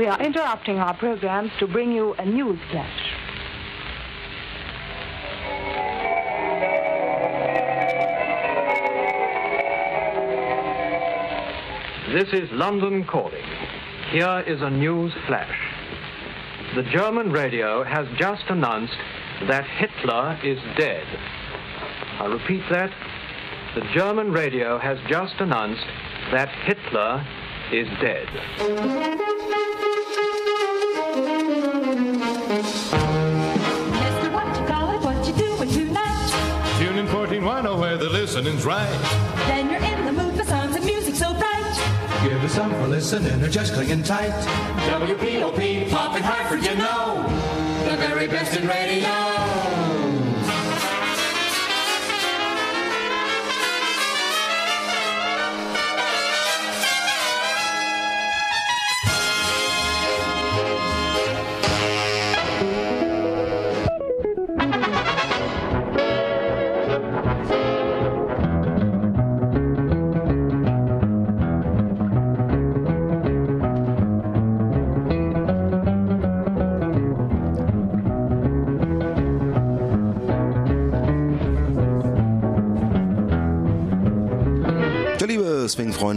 We are interrupting our programs to bring you a news flash. This is London calling. Here is a news flash. The German radio has just announced that Hitler is dead. I repeat that. The German radio has just announced that Hitler is dead. Listening's right. Then you're in the mood for songs and music so bright. Give us some for listening or just clinging tight. WPOP, popping Hartford, you know. The very best in radio.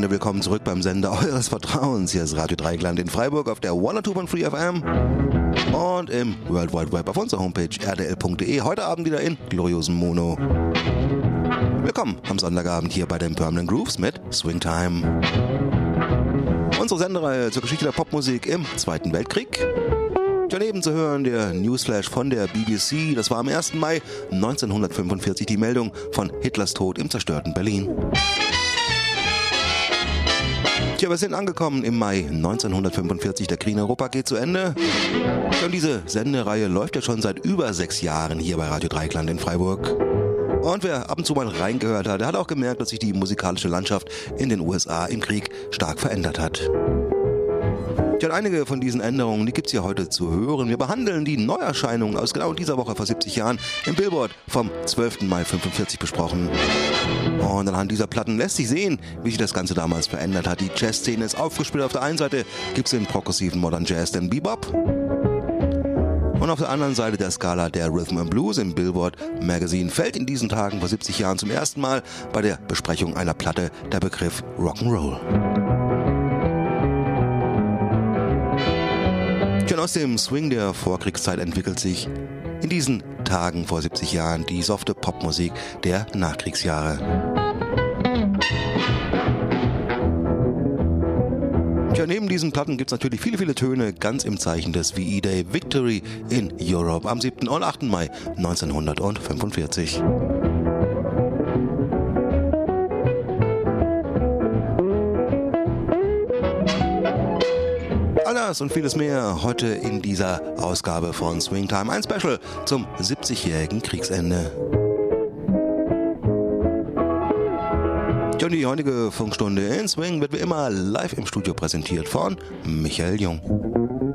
Swing-Freunde, willkommen zurück beim Sender eures Vertrauens. Hier ist Radio Dreigland in Freiburg auf der 102.3 FM und im World Wide Web auf unserer Homepage rdl.de. Heute Abend wieder in gloriosem Mono. Willkommen am Sonntagabend hier bei den Permanent Grooves mit Swing Time. Unsere Sendereihe zur Geschichte der Popmusik im Zweiten Weltkrieg. Daneben zu hören der Newsflash von der BBC. Das war am 1. Mai 1945 die Meldung von Hitlers Tod im zerstörten Berlin. Tja, wir sind angekommen im Mai 1945. Der Krieg in Europa geht zu Ende. Und diese Sendereihe läuft ja schon seit über sechs Jahren hier bei Radio Dreikland in Freiburg. Und wer ab und zu mal reingehört hat, der hat auch gemerkt, dass sich die musikalische Landschaft in den USA im Krieg stark verändert hat. Tja, und einige von diesen Änderungen, die gibt's hier heute zu hören. Wir behandeln die Neuerscheinungen aus genau dieser Woche vor 70 Jahren im Billboard vom 12. Mai 45 besprochen. Und anhand dieser Platten lässt sich sehen, wie sich das Ganze damals verändert hat. Die Jazzszene ist aufgespielt. Auf der einen Seite gibt's den progressiven Modern Jazz, den Bebop. Und auf der anderen Seite der Skala der Rhythm and Blues im Billboard Magazine fällt in diesen Tagen vor 70 Jahren zum ersten Mal bei der Besprechung einer Platte der Begriff Rock'n'Roll. Schon aus dem Swing der Vorkriegszeit entwickelt sich in diesen Tagen vor 70 Jahren die softe Popmusik der Nachkriegsjahre. Tja, neben diesen Platten gibt es natürlich viele, viele Töne ganz im Zeichen des VE Day Victory in Europe am 7. und 8. Mai 1945. das und vieles mehr heute in dieser Ausgabe von Swingtime, ein Special zum 70-jährigen Kriegsende. Und die heutige Funkstunde in Swing wird wie immer live im Studio präsentiert von Michael Jung.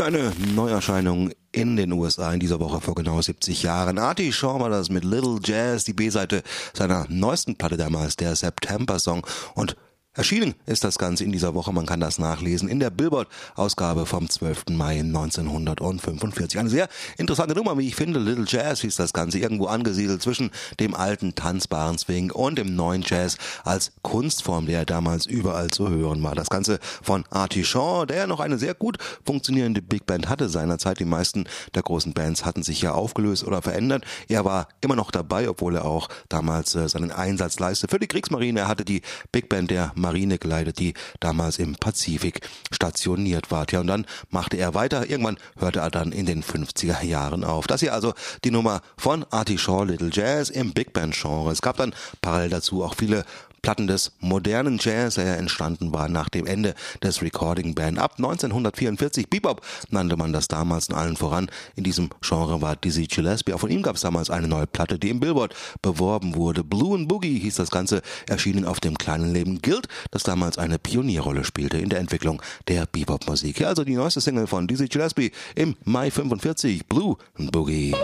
Tja, eine Neuerscheinung in den USA in dieser Woche vor genau 70 Jahren. Artie Shaw war das mit Little Jazz, die B-Seite seiner neuesten Platte damals, der September Song. Und Erschienen ist das Ganze in dieser Woche, man kann das nachlesen, in der Billboard-Ausgabe vom 12. Mai 1945. Eine sehr interessante Nummer, wie ich finde. Little Jazz hieß das Ganze, irgendwo angesiedelt zwischen dem alten tanzbaren Swing und dem neuen Jazz als Kunstform, der damals überall zu hören war. Das Ganze von Artie Shaw, der noch eine sehr gut funktionierende Big Band hatte seinerzeit. Die meisten der großen Bands hatten sich ja aufgelöst oder verändert. Er war immer noch dabei, obwohl er auch damals äh, seinen Einsatz leistete für die Kriegsmarine. Er hatte die Big Band der Marine geleitet, die damals im Pazifik stationiert war. Ja, und dann machte er weiter. Irgendwann hörte er dann in den 50er Jahren auf. Das hier also die Nummer von Artie Shaw Little Jazz im Big Band Genre. Es gab dann parallel dazu auch viele Platten des modernen Jazz, der entstanden war nach dem Ende des Recording Band. Ab 1944, Bebop nannte man das damals in allen voran. In diesem Genre war Dizzy Gillespie. Auch von ihm gab es damals eine neue Platte, die im Billboard beworben wurde. Blue and Boogie hieß das Ganze, erschienen auf dem kleinen Leben Guild, das damals eine Pionierrolle spielte in der Entwicklung der Bebop-Musik. Hier also die neueste Single von Dizzy Gillespie im Mai 45, Blue and Boogie.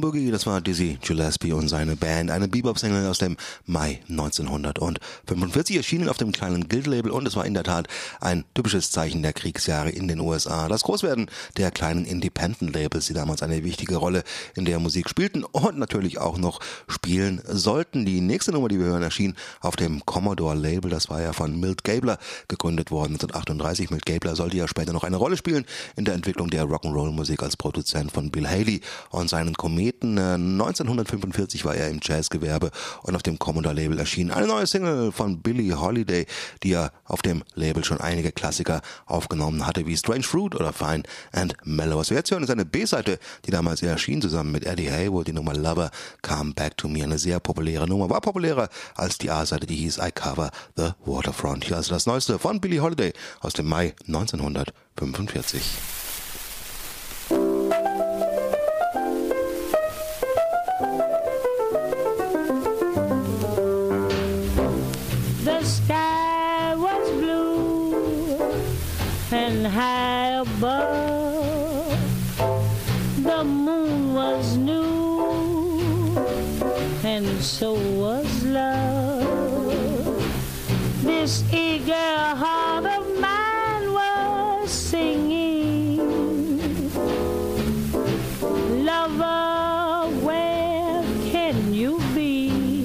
Das war Dizzy Gillespie und seine Band, eine Bebop-Single aus dem Mai 1945, erschienen auf dem kleinen Guild-Label und es war in der Tat ein typisches Zeichen der Kriegsjahre in den USA. Das Großwerden der kleinen Independent-Labels, die damals eine wichtige Rolle in der Musik spielten und natürlich auch noch spielen sollten. Die nächste Nummer, die wir hören, erschien auf dem Commodore-Label, das war ja von Milt Gabler gegründet worden 1938. Milt Gabler sollte ja später noch eine Rolle spielen in der Entwicklung der Rock'n'Roll-Musik als Produzent von Bill Haley und seinen Kometen vertreten. 1945 war er im Jazzgewerbe und auf dem Commodore-Label erschienen. Eine neue Single von Billie Holiday, die er auf dem Label schon einige Klassiker aufgenommen hatte, wie Strange Fruit oder Fine and Mellow. Was wir jetzt hören, ist eine B-Seite, die damals erschien, zusammen mit Eddie Haywood, die Nummer Lover Come Back to Me. Eine sehr populäre Nummer, war populärer als die A-Seite, die hieß I Cover the Waterfront. Hier also das Neueste von Billie Holiday aus dem Mai 1945. So was love. This eager heart of mine was singing, Lover, where can you be?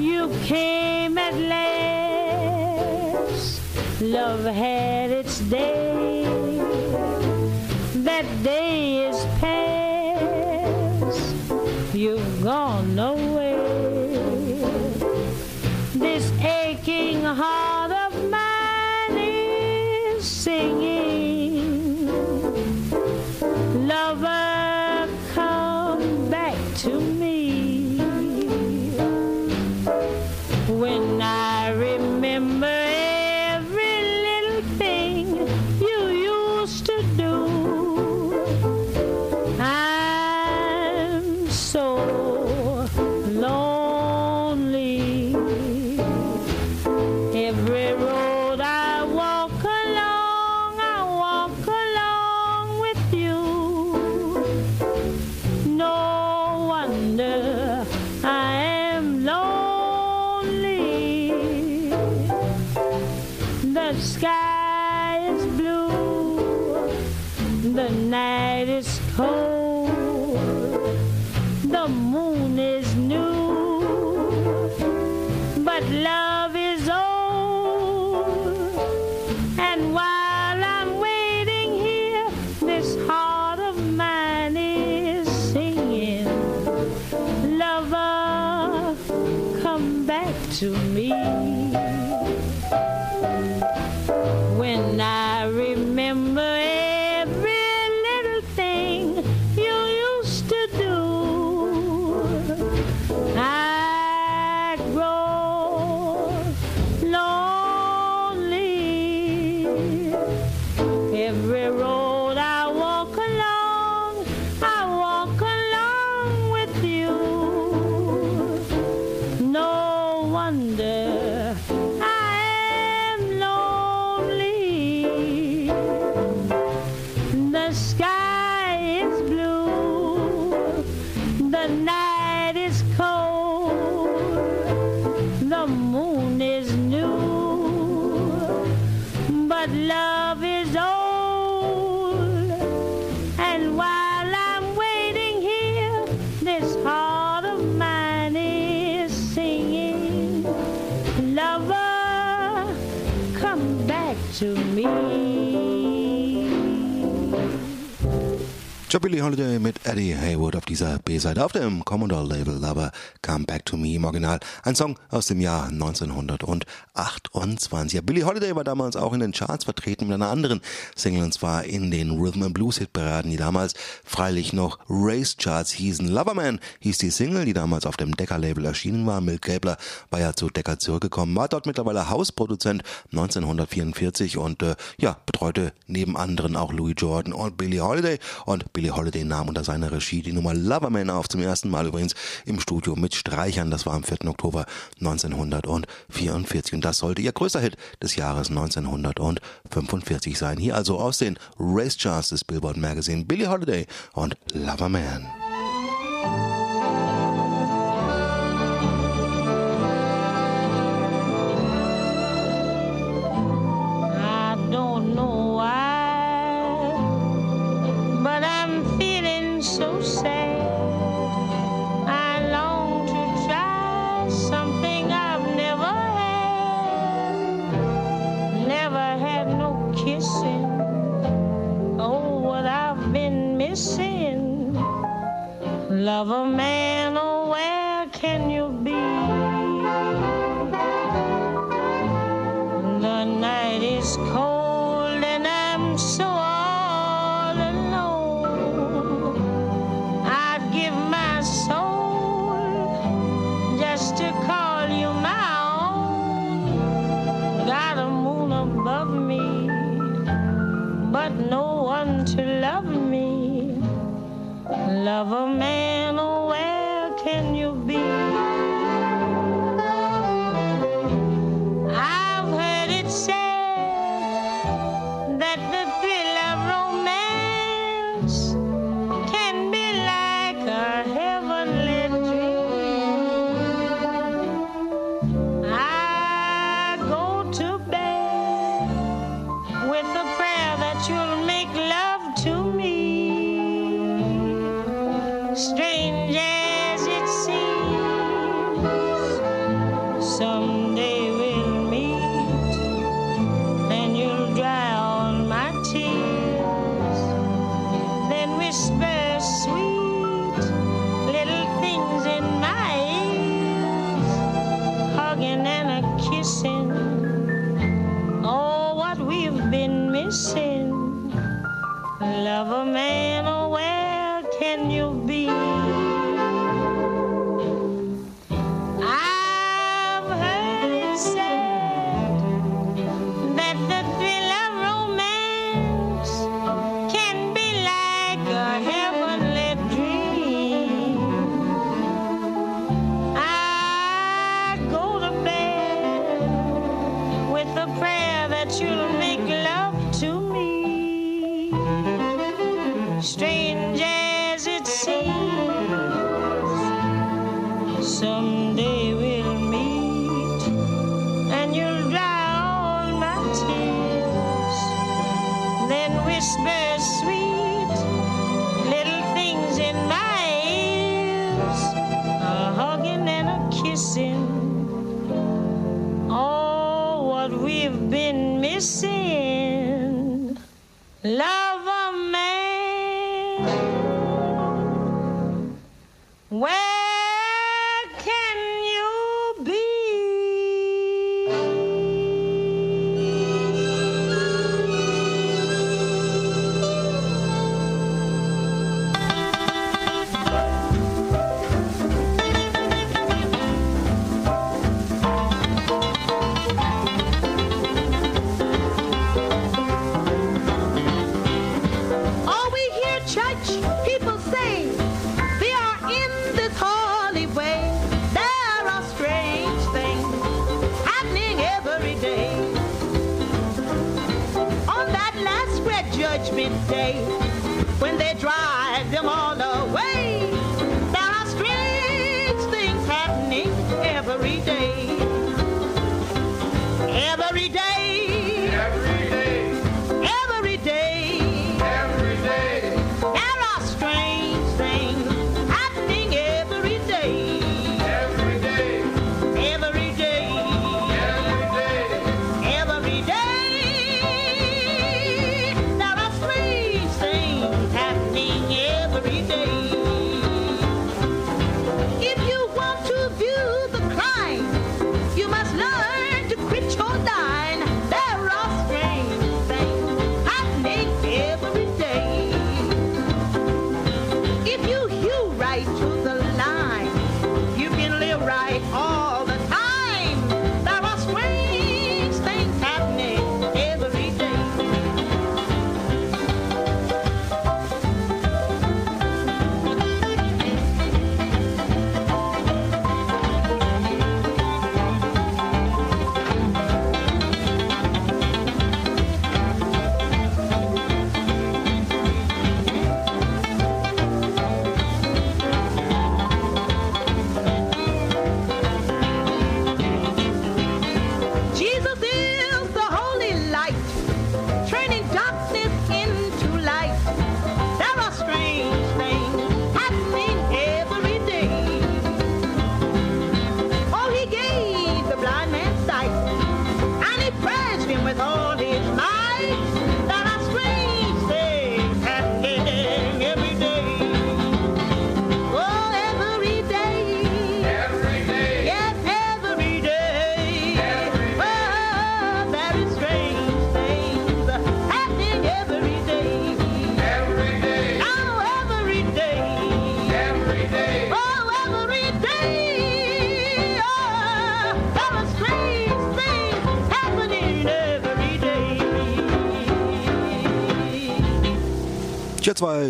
You came at last, love had heart the Billie Holiday mit Eddie Haywood auf dieser B-Seite auf dem Commodore-Label Lover Come Back to Me im Original. Ein Song aus dem Jahr 1928. Ja, Billie Holiday war damals auch in den Charts vertreten mit einer anderen Single und zwar in den Rhythm and Blues Hitparaden, die damals freilich noch Race Charts hießen. Loverman hieß die Single, die damals auf dem Decca-Label erschienen war. Milk Gabler war ja zu Decca zurückgekommen, war dort mittlerweile Hausproduzent 1944 und äh, ja, betreute neben anderen auch Louis Jordan und Billie Holiday und Billie Holiday nahm unter seiner Regie die Nummer Loverman auf, zum ersten Mal übrigens im Studio mit Streichern. Das war am 4. Oktober 1944 und das sollte ihr größter Hit des Jahres 1945 sein. Hier also aus den Race Charts des Billboard Magazine Billie Holiday und Loverman. missing. Love a man, oh, where can you be? The night is cold and I'm so all alone. I'd give my soul just to call you my own. Got a moon above me, but no of a man. someday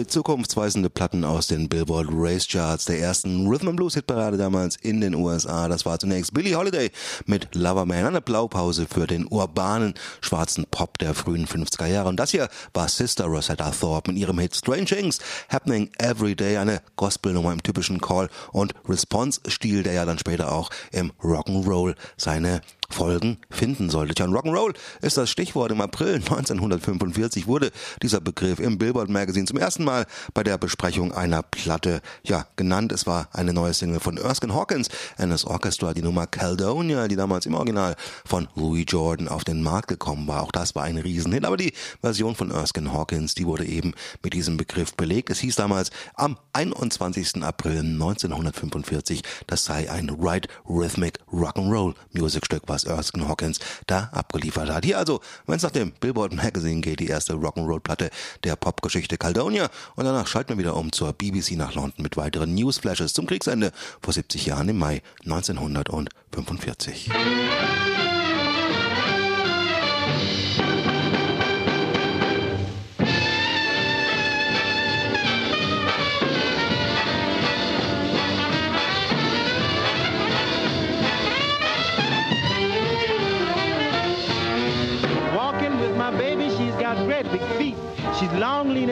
zwei zukunftsweisende Platten aus den Billboard Race Charts der ersten Rhythm and Blues Hitparade damals in den USA. Das war zunächst Billie Holiday mit Loverman, eine Blaupause für den urbanen schwarzen Pop der frühen 50er Jahre. Und das hier war Sister Rosetta Thorpe mit ihrem Hit Strange Things Happening Every Day, eine Gospelnummer im typischen Call- und Response-Stil, der ja dann später auch im Rock'n'Roll seine Folgen finden sollte. Tja, Rock'n'Roll ist das Stichwort. Im April 1945 wurde dieser Begriff im Billboard Magazine zum ersten Mal bei der Besprechung einer Platte ja, genannt. Es war eine neue Single von Erskine Hawkins and his Orchestra, die Nummer Caledonia, die damals im Original von Louis Jordan auf den Markt gekommen war. Auch das war ein Riesenhit, aber die Version von Erskine Hawkins, die wurde eben mit diesem Begriff belegt. Es hieß damals am 21. April 1945, das sei ein Right Rhythmic Rock'n'Roll Musikstück, was was Erskine Hawkins da abgeliefert hat. Hier also, wenn es nach dem Billboard Magazine geht, die erste Rock'n'Roll-Platte der Popgeschichte Caledonia und danach schalten wir wieder um zur BBC nach London mit weiteren Newsflashes zum Kriegsende vor 70 Jahren im Mai 1945.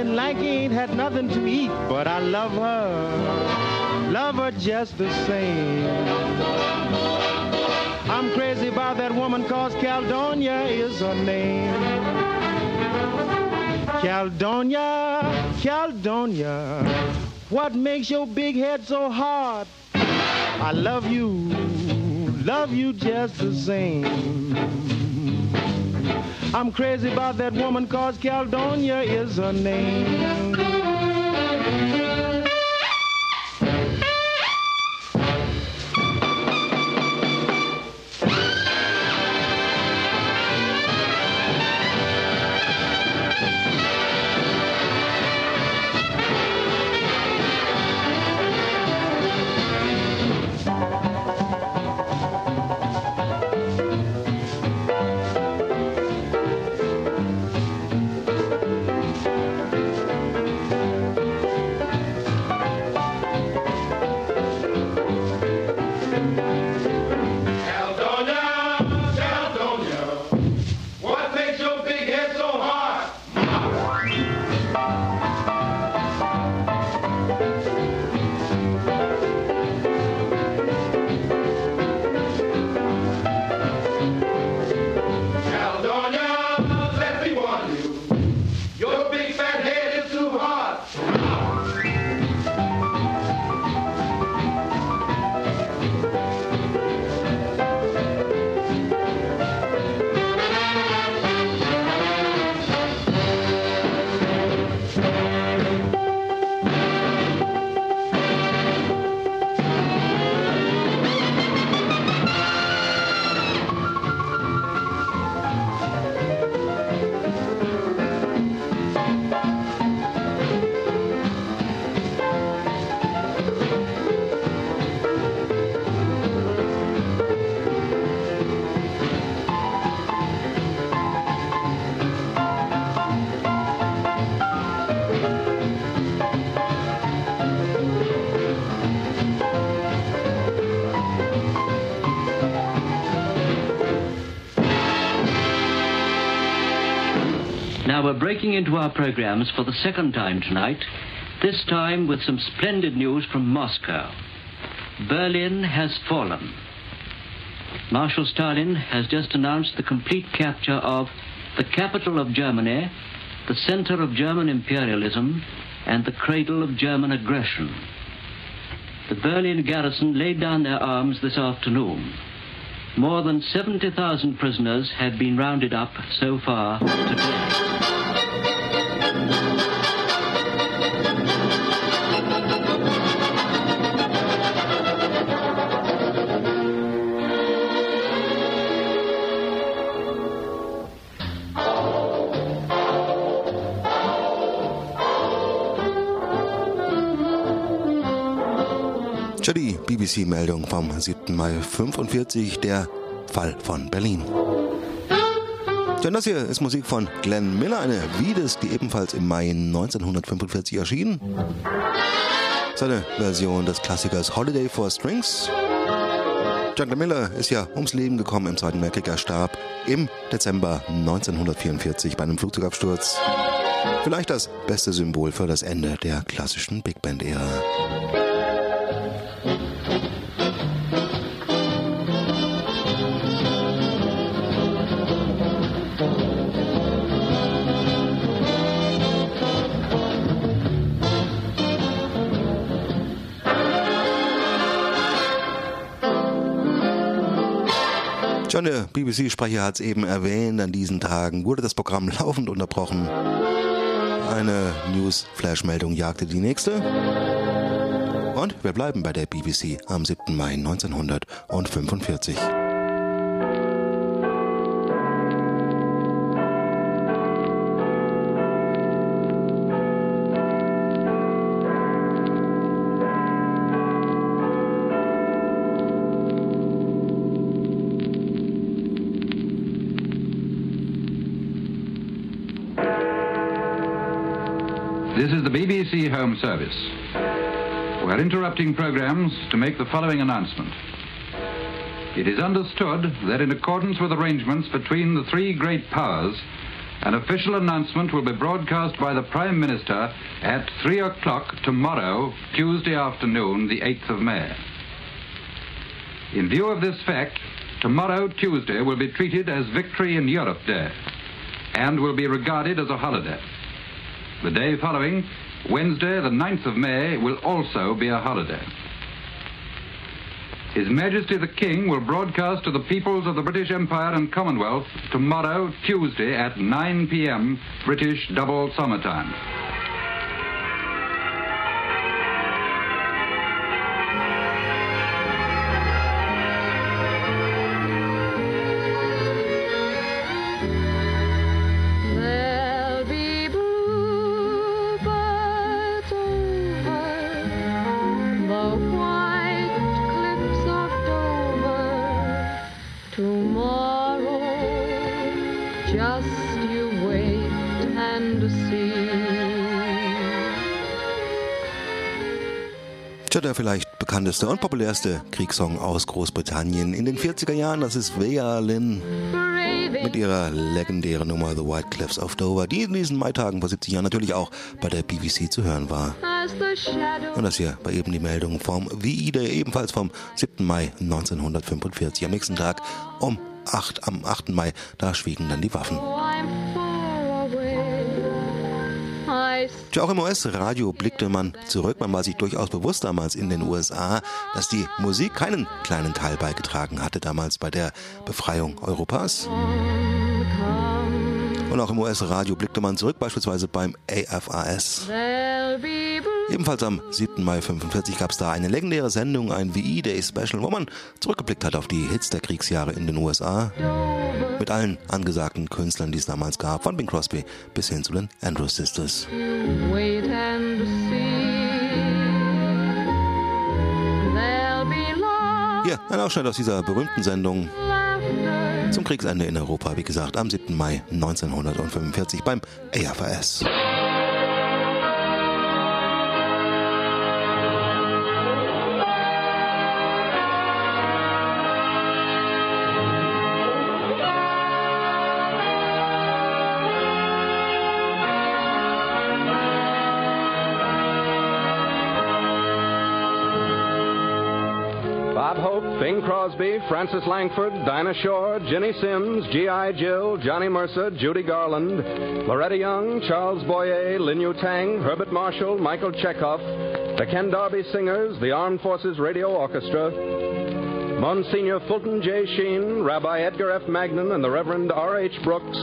And lanky, ain't had nothing to eat, but I love her, love her just the same. I'm crazy about that woman cause Caledonia is her name. Caledonia, Caledonia, what makes your big head so hard? I love you, love you just the same. I'm crazy about that woman cause Caledonia is her name. We're breaking into our programs for the second time tonight, this time with some splendid news from Moscow. Berlin has fallen. Marshal Stalin has just announced the complete capture of the capital of Germany, the center of German imperialism, and the cradle of German aggression. The Berlin garrison laid down their arms this afternoon. More than 70,000 prisoners have been rounded up so far today. BBC-Meldung vom 7. Mai 45, der Fall von Berlin. Denn das hier ist Musik von Glenn Miller, eine Wiedes, die ebenfalls im Mai 1945 erschien. Seine Version des Klassikers Holiday for Strings. John Miller ist ja ums Leben gekommen im Zweiten Weltkrieg. Er starb im Dezember 1944 bei einem Flugzeugabsturz. Vielleicht das beste Symbol für das Ende der klassischen Big Band-Ära. BBC-Sprecher hat es eben erwähnt, an diesen Tagen wurde das Programm laufend unterbrochen. Eine News-Flash-Meldung jagte die nächste. Und wir bleiben bei der BBC am 7. Mai 1945. This is the BBC Home Service. We're interrupting programs to make the following announcement. It is understood that in accordance with arrangements between the three great powers, an official announcement will be broadcast by the Prime Minister at 3 o'clock tomorrow, Tuesday afternoon, the 8th of May. In view of this fact, tomorrow, Tuesday, will be treated as Victory in Europe Day and will be regarded as a holiday. The day following, Wednesday, the 9th of May, will also be a holiday. His Majesty the King will broadcast to the peoples of the British Empire and Commonwealth tomorrow, Tuesday, at 9 p.m. British double summertime. Bekannteste und populärste Kriegssong aus Großbritannien in den 40er Jahren, das ist Vea Lynn mit ihrer legendären Nummer The White Cliffs of Dover, die in diesen Maitagen vor 70 Jahren natürlich auch bei der BBC zu hören war. Und das hier war eben die Meldung vom VI, der ebenfalls vom 7. Mai 1945. Am nächsten Tag um 8, am 8. Mai, da schwiegen dann die Waffen. Tja, auch im US-Radio blickte man zurück. Man war sich durchaus bewusst damals in den USA, dass die Musik keinen kleinen Teil beigetragen hatte damals bei der Befreiung Europas. Und auch im US-Radio blickte man zurück, beispielsweise beim AFAS. Ebenfalls am 7. Mai 45 gab es da eine legendäre Sendung, ein VE Day Special, wo man zurückgeblickt hat auf die Hits der Kriegsjahre in den USA. Mit allen angesagten Künstlern, die es damals gab, von Bing Crosby bis hin zu den Andrews Sisters. Hier, ein Ausschnitt aus dieser berühmten Sendung zum Kriegsende in Europa, wie gesagt, am 7. Mai 1945 beim AFAS. Bing Crosby, Frances Langford, Dinah Shore, Ginny Simms, G.I. Jill, Johnny Mercer, Judy Garland, Loretta Young, Charles Boyer, Lin Yutang, Herbert Marshall, Michael Chekhov, the Ken Darby Singers, the Armed Forces Radio Orchestra, Monsignor Fulton J. Sheen, Rabbi Edgar F. Magnin, and the Reverend R.H. Brooks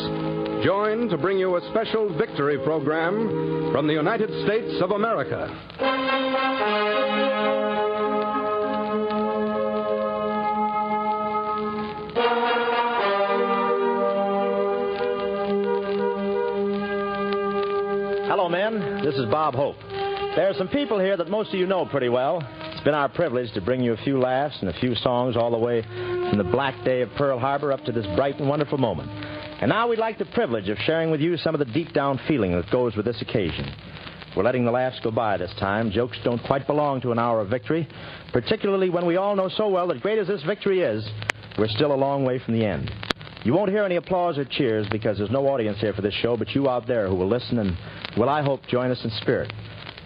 join to bring you a special victory program from the United States of America. Hello, men. This is Bob Hope. There are some people here that most of you know pretty well. It's been our privilege to bring you a few laughs and a few songs all the way from the black day of Pearl Harbor up to this bright and wonderful moment. And now we'd like the privilege of sharing with you some of the deep down feeling that goes with this occasion. We're letting the laughs go by this time. Jokes don't quite belong to an hour of victory, particularly when we all know so well that great as this victory is, we're still a long way from the end. You won't hear any applause or cheers because there's no audience here for this show but you out there who will listen and will, I hope, join us in spirit.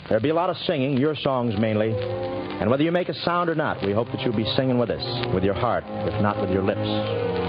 There'll be a lot of singing, your songs mainly. And whether you make a sound or not, we hope that you'll be singing with us, with your heart, if not with your lips.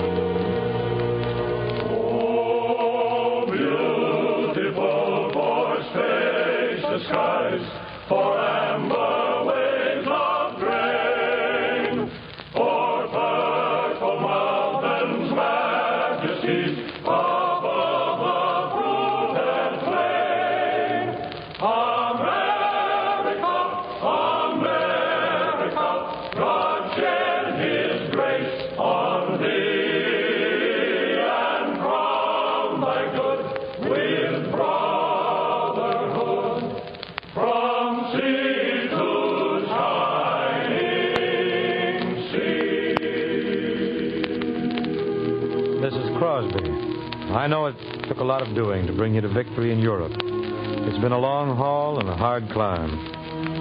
I know it took a lot of doing to bring you to victory in Europe. It's been a long haul and a hard climb.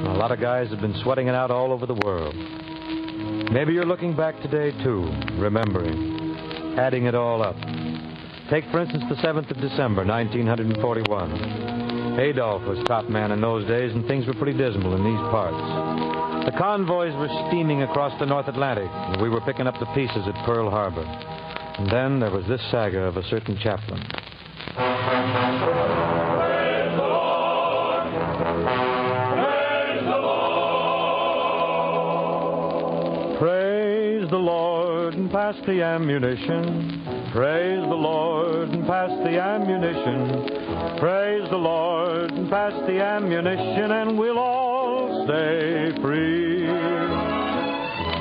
A lot of guys have been sweating it out all over the world. Maybe you're looking back today, too, remembering, adding it all up. Take, for instance, the 7th of December, 1941. Adolf was top man in those days, and things were pretty dismal in these parts. The convoys were steaming across the North Atlantic, and we were picking up the pieces at Pearl Harbor. And then there was this saga of a certain chaplain. Praise the Lord and pass the ammunition. Praise the Lord and pass the ammunition. Praise the Lord and pass the ammunition, and we'll all stay free.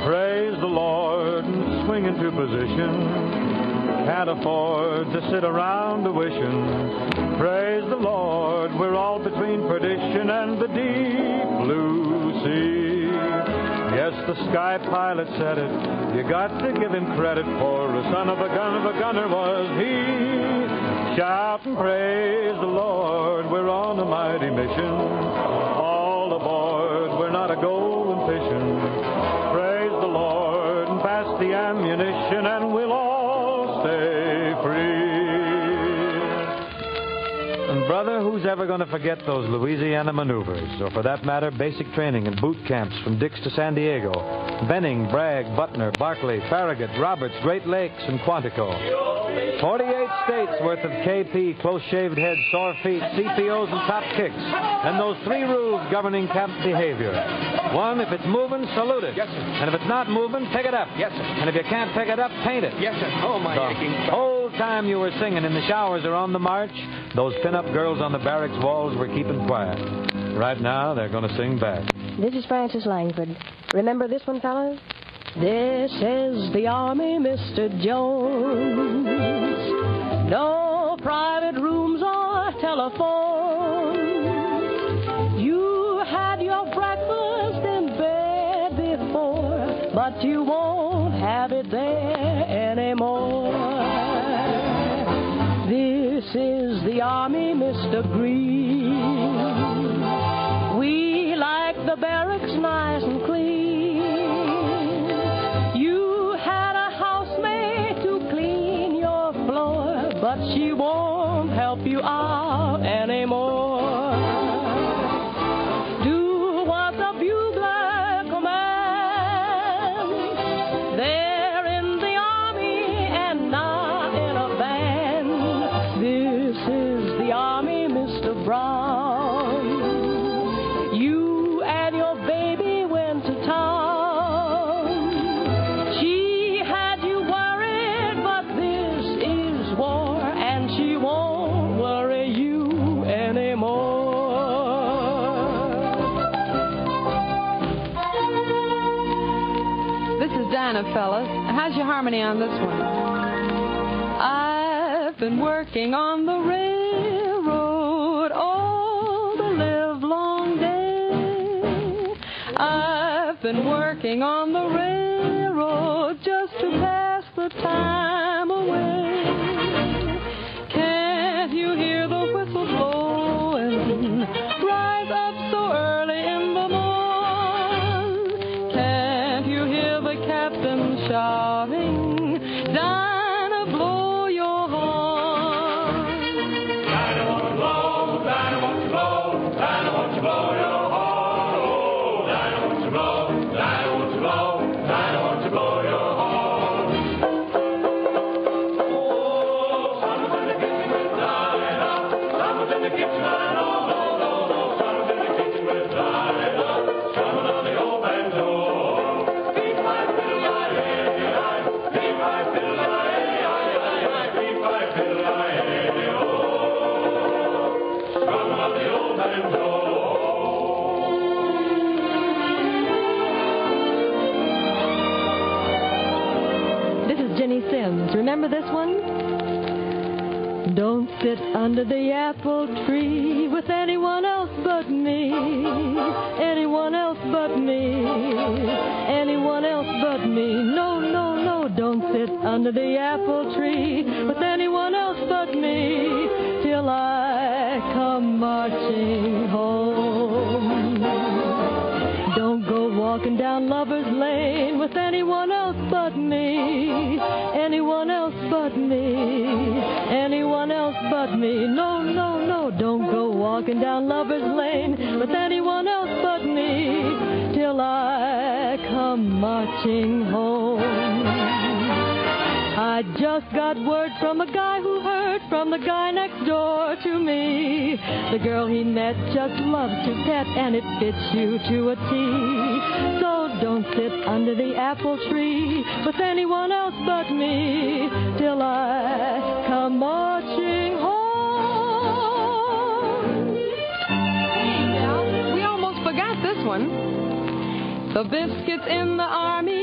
Praise the Lord and swing into position. Can't afford to sit around wishing. Praise the Lord, we're all between perdition and the deep blue sea. Yes, the sky pilot said it. You got to give him credit for a son of a gun of a gunner was he. Shout and praise the Lord, we're on a mighty mission. All aboard, we're not a golden fishing. Praise the Lord and pass the ammunition, brother, who's ever going to forget those Louisiana maneuvers, or for that matter, basic training and boot camps from Dix to San Diego, Benning, Bragg, Butner, Barkeley, Farragut, Roberts, Great Lakes, and Quantico. 48 states worth of KP, close-shaved heads, sore feet, CPOs, and top kicks, and those three rules governing camp behavior. One, if it's moving, salute it. Yes, sir. And if it's not moving, pick it up. Yes, sir. And if you can't pick it up, paint it. Yes, sir. Oh, my the whole time you were singing in the showers or on the march, those pin-up girls on the barracks walls were keeping quiet. Right now, they're going to sing back. This is Frances Langford. Remember this one, fellas? This is the Army, Mr. Jones. No private rooms or telephones. You had your breakfast in bed before, but you won't have it there anymore. This is the Army, Mr. Green. Working on The girl he met just loves to pet and it fits you to a T. So don't sit under the apple tree with anyone else but me till I come marching home. We almost forgot this one. The biscuits in the army,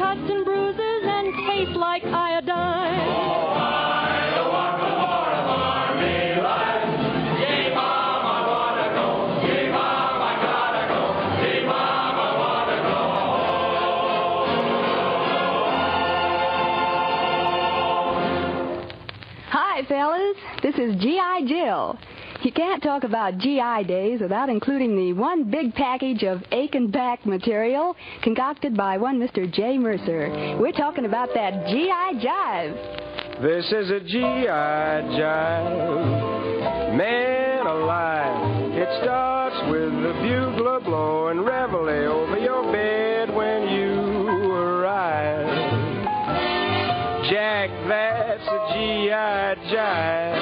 cuts and bruises and tastes like iodine. You can't talk about GI days without including the one big package of ache and back material concocted by one Mr. J. Mercer. We're talking about that GI Jive. This is a GI jive. Man alive. It starts with the bugler blowing reveille over your bed when you arrive. Jack, that's a GI jive.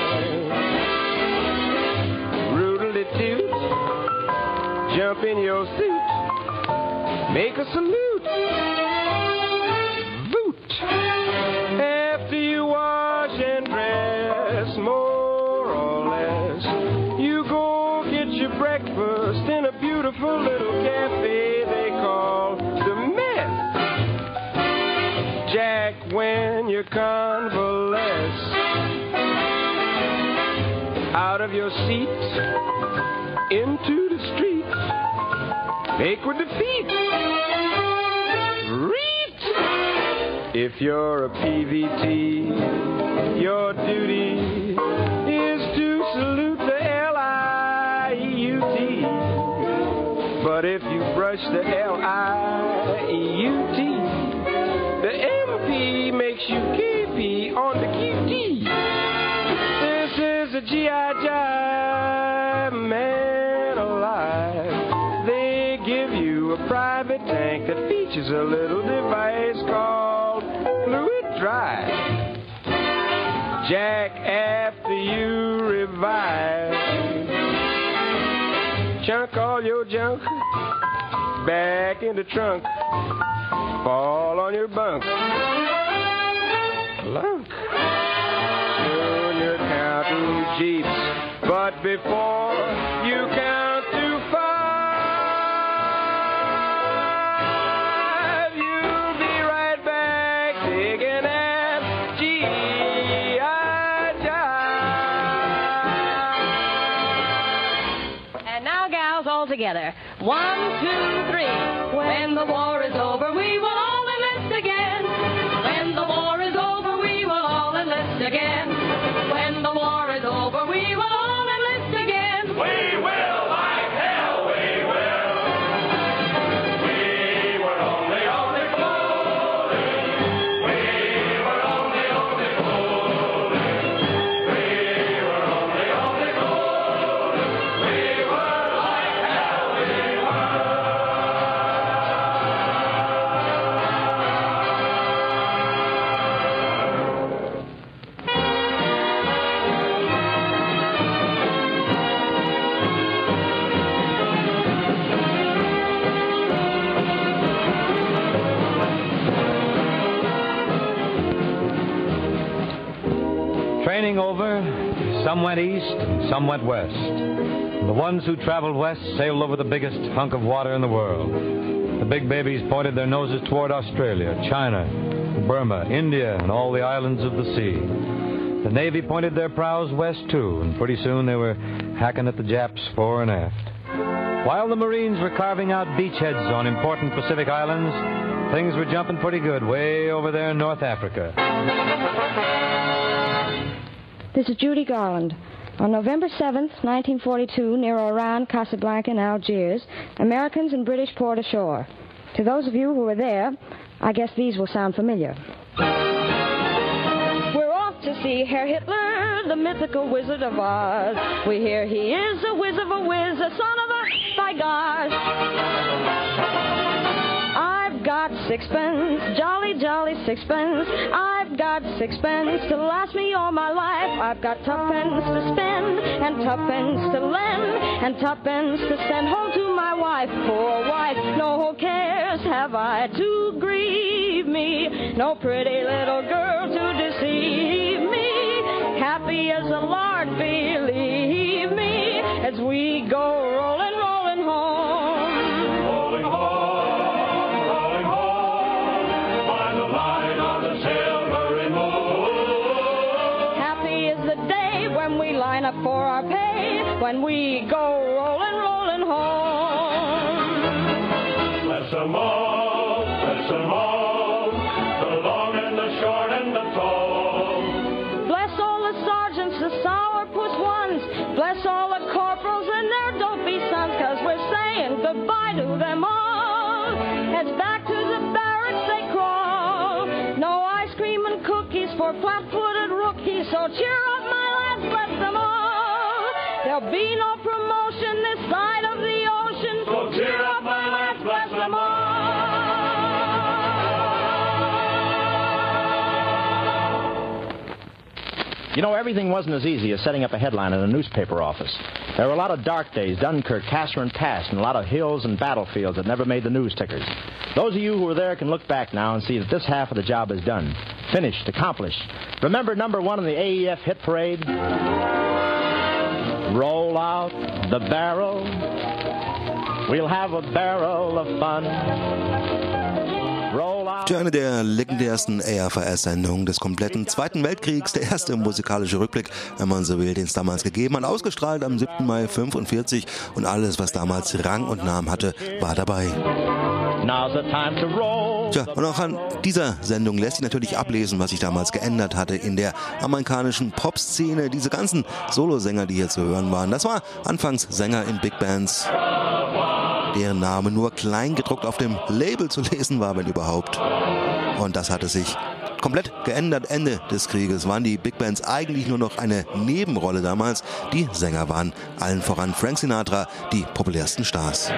Jump in your suit. Make a salute. Make with the. Reach! If you're a PVT, your duty is to salute the L-I-E-U-T. But if you brush the L-I-E-U-T, the MP makes you KP on the QT. That features a little device called Fluid Drive. Jack, after you revive, chunk all your junk back in the trunk. Fall on your bunk. Lunk. Soon you're counting jeeps. But before together. One, two, three. When the war is over, we will all enlist again. When the war is over, we will all enlist again. Over, some went east and some went west. The ones who traveled west sailed over the biggest hunk of water in the world. The big babies pointed their noses toward Australia, China, Burma, India, and all the islands of the sea. The Navy pointed their prows west, too, and pretty soon they were hacking at the Japs fore and aft. While the Marines were carving out beachheads on important Pacific islands, things were jumping pretty good way over there in North Africa. This is Judy Garland. On November 7th, 1942, near Oran, Casablanca, and Algiers, Americans and British poured ashore. To those of you who were there, I guess these will sound familiar. We're off to see Herr Hitler, the mythical wizard of Oz. We hear he is a whiz of a whiz, a son of a by gosh. Got sixpence, jolly, jolly sixpence. I've got sixpence to last me all my life. I've got tuppence to spend, and tuppence to lend, and tuppence to send home to my wife. Poor wife, no cares have I to grieve me. No pretty little girl to deceive me. Happy as a lark, believe me, as we go rolling, up for our pay, when we go rolling, rolling home. Bless them all, bless them all, the long and the short and the tall. Bless all the sergeants, the sourpuss ones. Bless all the corporals and their dopey sons, cause we're saying goodbye to them all. As back to the barracks they crawl. No ice cream and cookies for flat-footed rookies, so cheer up, bless them all. There'll be no promotion this side of the ocean, so cheer up, my lads, bless them You know, everything wasn't as easy as setting up a headline in a newspaper office. There were a lot of dark days, Dunkirk, Kasserine Pass, and a lot of hills and battlefields that never made the news tickers. Those of you who were there can look back now and see that this half of the job is done. Finished, accomplished. Remember number one in the AEF hit parade? Roll out the barrel. We'll have a barrel of fun. Tja, eine der legendärsten AFRS-Sendungen des kompletten Zweiten Weltkriegs, der erste musikalische Rückblick, wenn man so will, den es damals gegeben hat, ausgestrahlt am 7. Mai 45 und alles, was damals Rang und Namen hatte, war dabei. Tja, und auch an dieser Sendung lässt sich natürlich ablesen, was sich damals geändert hatte in der amerikanischen Pop-Szene. Diese ganzen Solosänger, die hier zu hören waren, das war anfangs Sänger in Big Bands, deren Name nur kleingedruckt auf dem Label zu lesen war, wenn überhaupt. Und das hatte sich komplett geändert. Ende des Krieges waren die Big Bands eigentlich nur noch eine Nebenrolle damals. Die Sänger waren allen voran Frank Sinatra die populärsten Stars.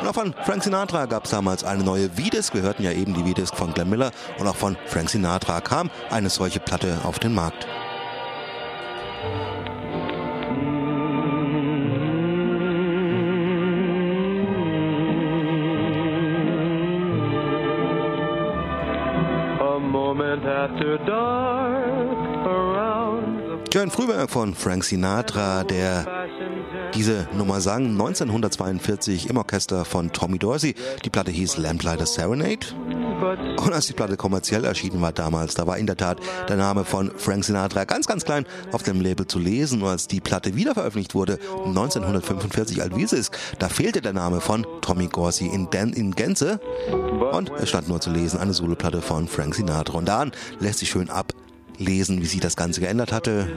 Und auch von Frank Sinatra gab es damals eine neue V-Disc. Wir hörten ja eben die V-Disc von Glenn Miller. Und auch von Frank Sinatra kam eine solche Platte auf den Markt. Ein Frühwerk von Frank Sinatra, der diese Nummer sang 1942 im Orchester von Tommy Dorsey. Die Platte hieß Lamplighter Serenade. Und als die Platte kommerziell erschienen war damals, da war in der Tat der Name von Frank Sinatra ganz, ganz klein auf dem Label zu lesen. Und als die Platte wieder veröffentlicht wurde, 1945 als Visisk, da fehlte der Name von Tommy Dorsey in, in Gänze. Und es stand nur zu lesen, eine Soloplatte von Frank Sinatra. Und daran lässt sich schön ablesen, wie sich das Ganze geändert hatte.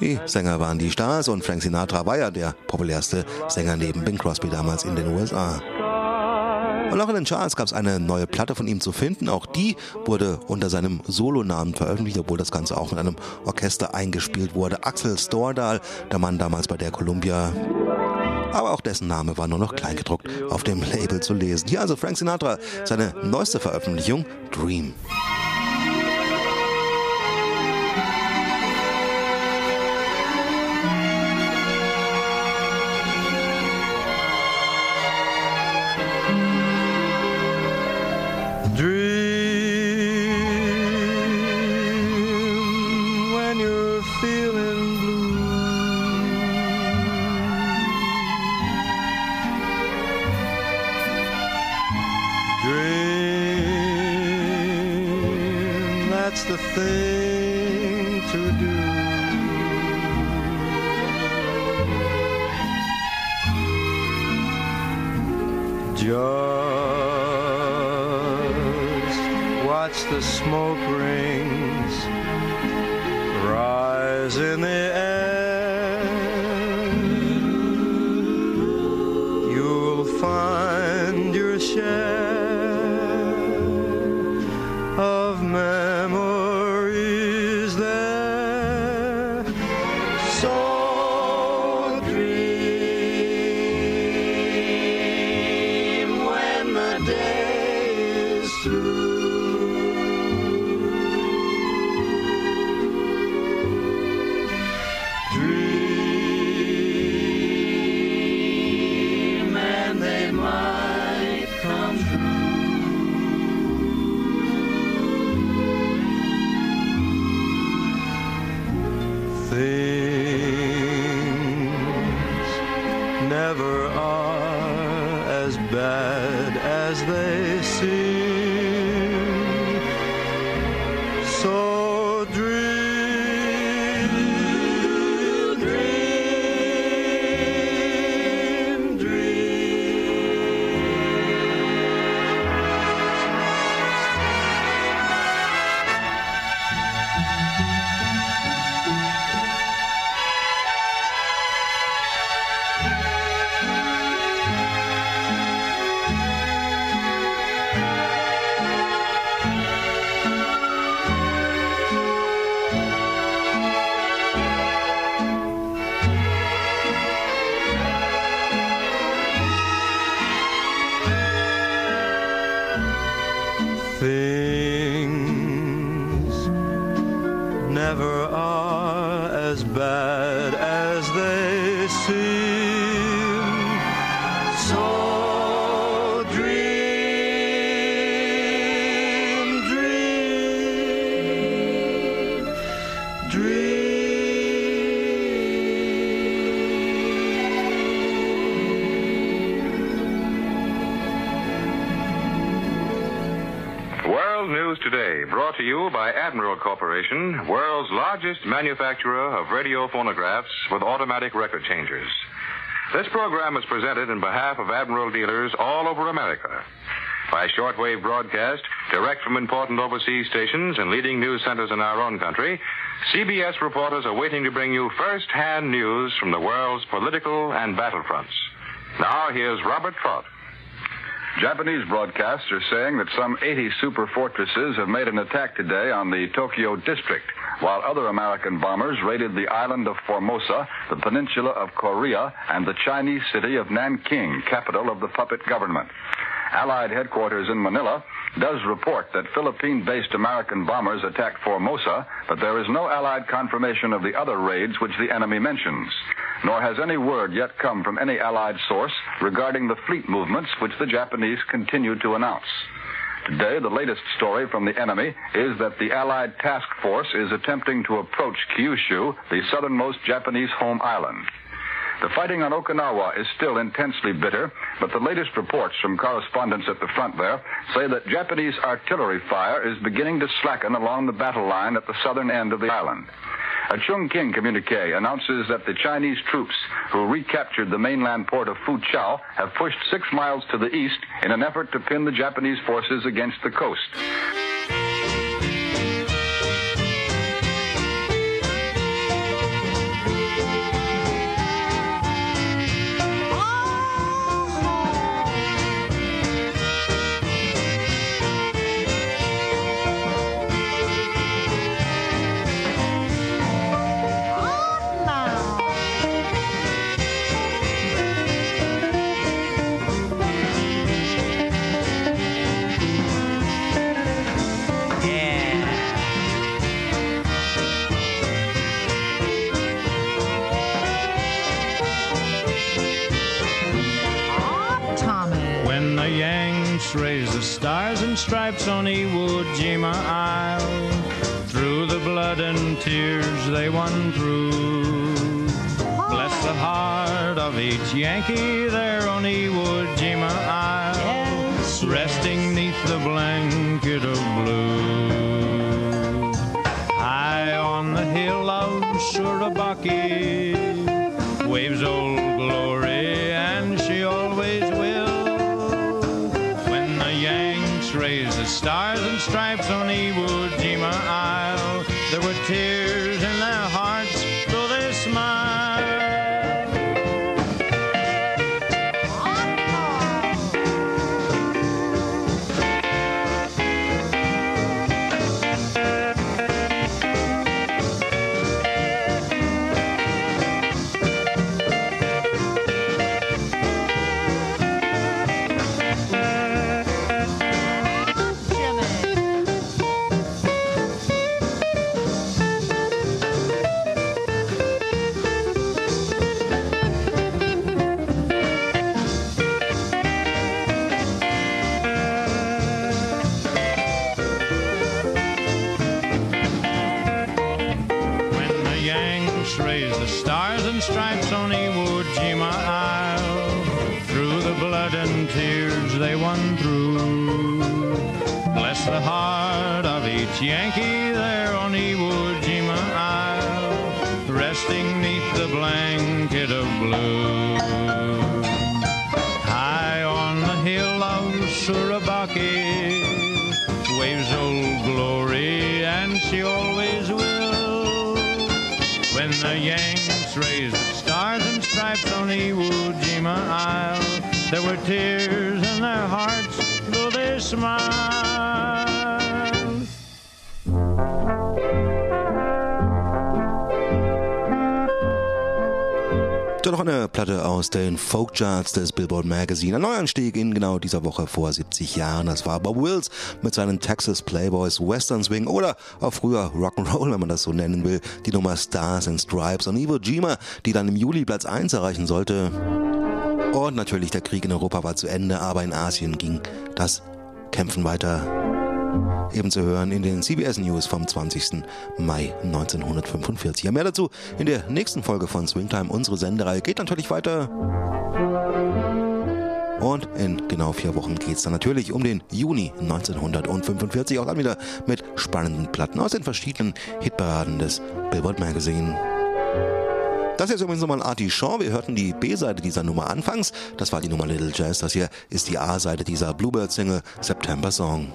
Die Sänger waren die Stars und Frank Sinatra war ja der populärste Sänger neben Bing Crosby damals in den USA. Und auch in den Charts gab es eine neue Platte von ihm zu finden. Auch die wurde unter seinem Solonamen veröffentlicht, obwohl das Ganze auch mit einem Orchester eingespielt wurde. Axel Stordahl, der Mann damals bei der Columbia. Aber auch dessen Name war nur noch kleingedruckt auf dem Label zu lesen. Hier also Frank Sinatra, seine neueste Veröffentlichung, Dream. Of memories News Today, brought to you by Admiral Corporation, world's largest manufacturer of radio phonographs with automatic record changers. This program is presented in behalf of Admiral dealers all over America. By shortwave broadcast, direct from important overseas stations and leading news centers in our own country, CBS reporters are waiting to bring you first-hand news from the world's political and battlefronts. Now, here's Robert Trout. Japanese broadcasts are saying that some 80 super fortresses have made an attack today on the Tokyo district, while other American bombers raided the island of Formosa, the peninsula of Korea, and the Chinese city of Nanking, capital of the puppet government. Allied headquarters in Manila does report that Philippine based American bombers attacked Formosa, but there is no Allied confirmation of the other raids which the enemy mentions. Nor has any word yet come from any Allied source regarding the fleet movements which the Japanese continue to announce. Today, the latest story from the enemy is that the Allied task force is attempting to approach Kyushu, the southernmost Japanese home island. The fighting on Okinawa is still intensely bitter, but the latest reports from correspondents at the front there say that Japanese artillery fire is beginning to slacken along the battle line at the southern end of the island. A Chungking communique announces that the Chinese troops who recaptured the mainland port of Foochow have pushed six miles to the east in an effort to pin the Japanese forces against the coast. And stripes on Iwo Jima Isle, through the blood and tears they won through. Bless the heart of each Yankee there on Iwo Jima Isle. resting neath the blanket of blue. High on the hill of Suribachi blood and tears they won through. Bless the heart of each Yankee there on Iwo Jima Isle, resting neath the blanket of blue. High on the hill of Suribachi, waves old glory, and she always will. When the Yanks raised the stars and stripes on Iwo Jima Isle, there were tears in their hearts, though they smiled. Dann noch eine Platte aus den Folkcharts des Billboard Magazine. Ein Neuanstieg in genau dieser Woche vor 70 Jahren. Das war Bob Wills mit seinen Texas Playboys Western Swing oder auch früher Rock'n'Roll, wenn man das so nennen will. Die Nummer Stars and Stripes und Iwo Jima, die dann im Juli Platz 1 erreichen sollte. Und natürlich der Krieg in Europa war zu Ende, aber in Asien ging das Kämpfen weiter. Eben zu hören in den CBS News vom 20. Mai 1945. Ja, mehr dazu in der nächsten Folge von Swingtime. Unsere Sendereihe geht natürlich weiter. Und in genau vier Wochen geht es dann natürlich um den Juni 1945. Auch dann wieder mit spannenden Platten aus den verschiedenen Hitparaden des Billboard Magazine. Das ist übrigens nochmal Artie Shaw. Wir hörten die B-Seite dieser Nummer anfangs. Das war die Nummer Little Jazz. Das hier ist die A-Seite dieser Bluebird-Single September Song.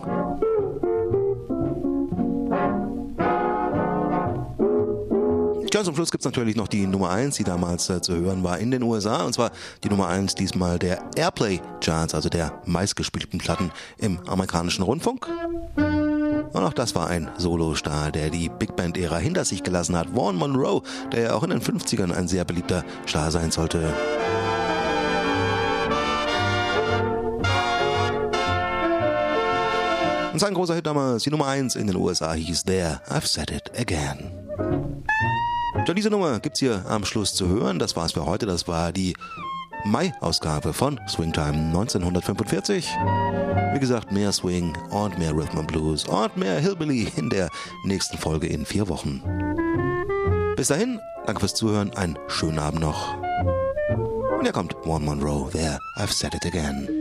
Ganz zum Schluss gibt es natürlich noch die Nummer 1, die damals äh, zu hören war in den USA. Und zwar die Nummer 1 diesmal der Airplay Charts, also der meistgespielten Platten im amerikanischen Rundfunk. Und auch das war ein Solostar, der die Big Band-Ära hinter sich gelassen hat. Vaughn Monroe, der ja auch in den 50ern ein sehr beliebter Star sein sollte. Und sein großer Hit damals, die Nummer 1 in den USA, hieß There, I've Said It Again. Ja, diese Nummer gibt's hier am Schluss zu hören. Das war's für heute. Das war die Mai-Ausgabe von Swingtime 1945. Wie gesagt, mehr Swing und mehr Rhythm and Blues und mehr Hillbilly in der nächsten Folge in vier Wochen. Bis dahin, danke fürs Zuhören, einen schönen Abend noch. Und hier kommt One Monroe, there, I've said it again.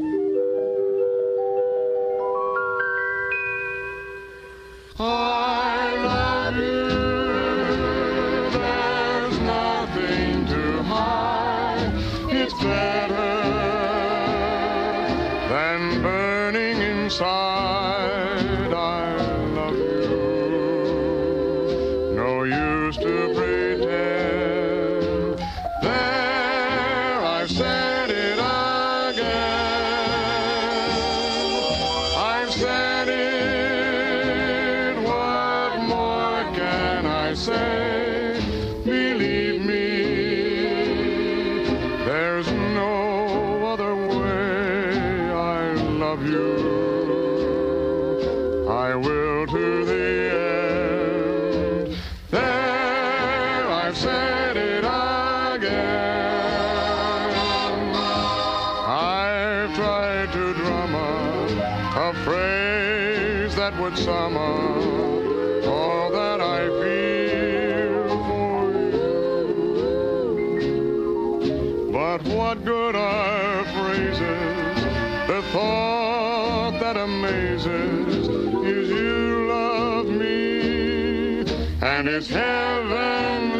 Burning that amazes is you love me, and it's heavenly.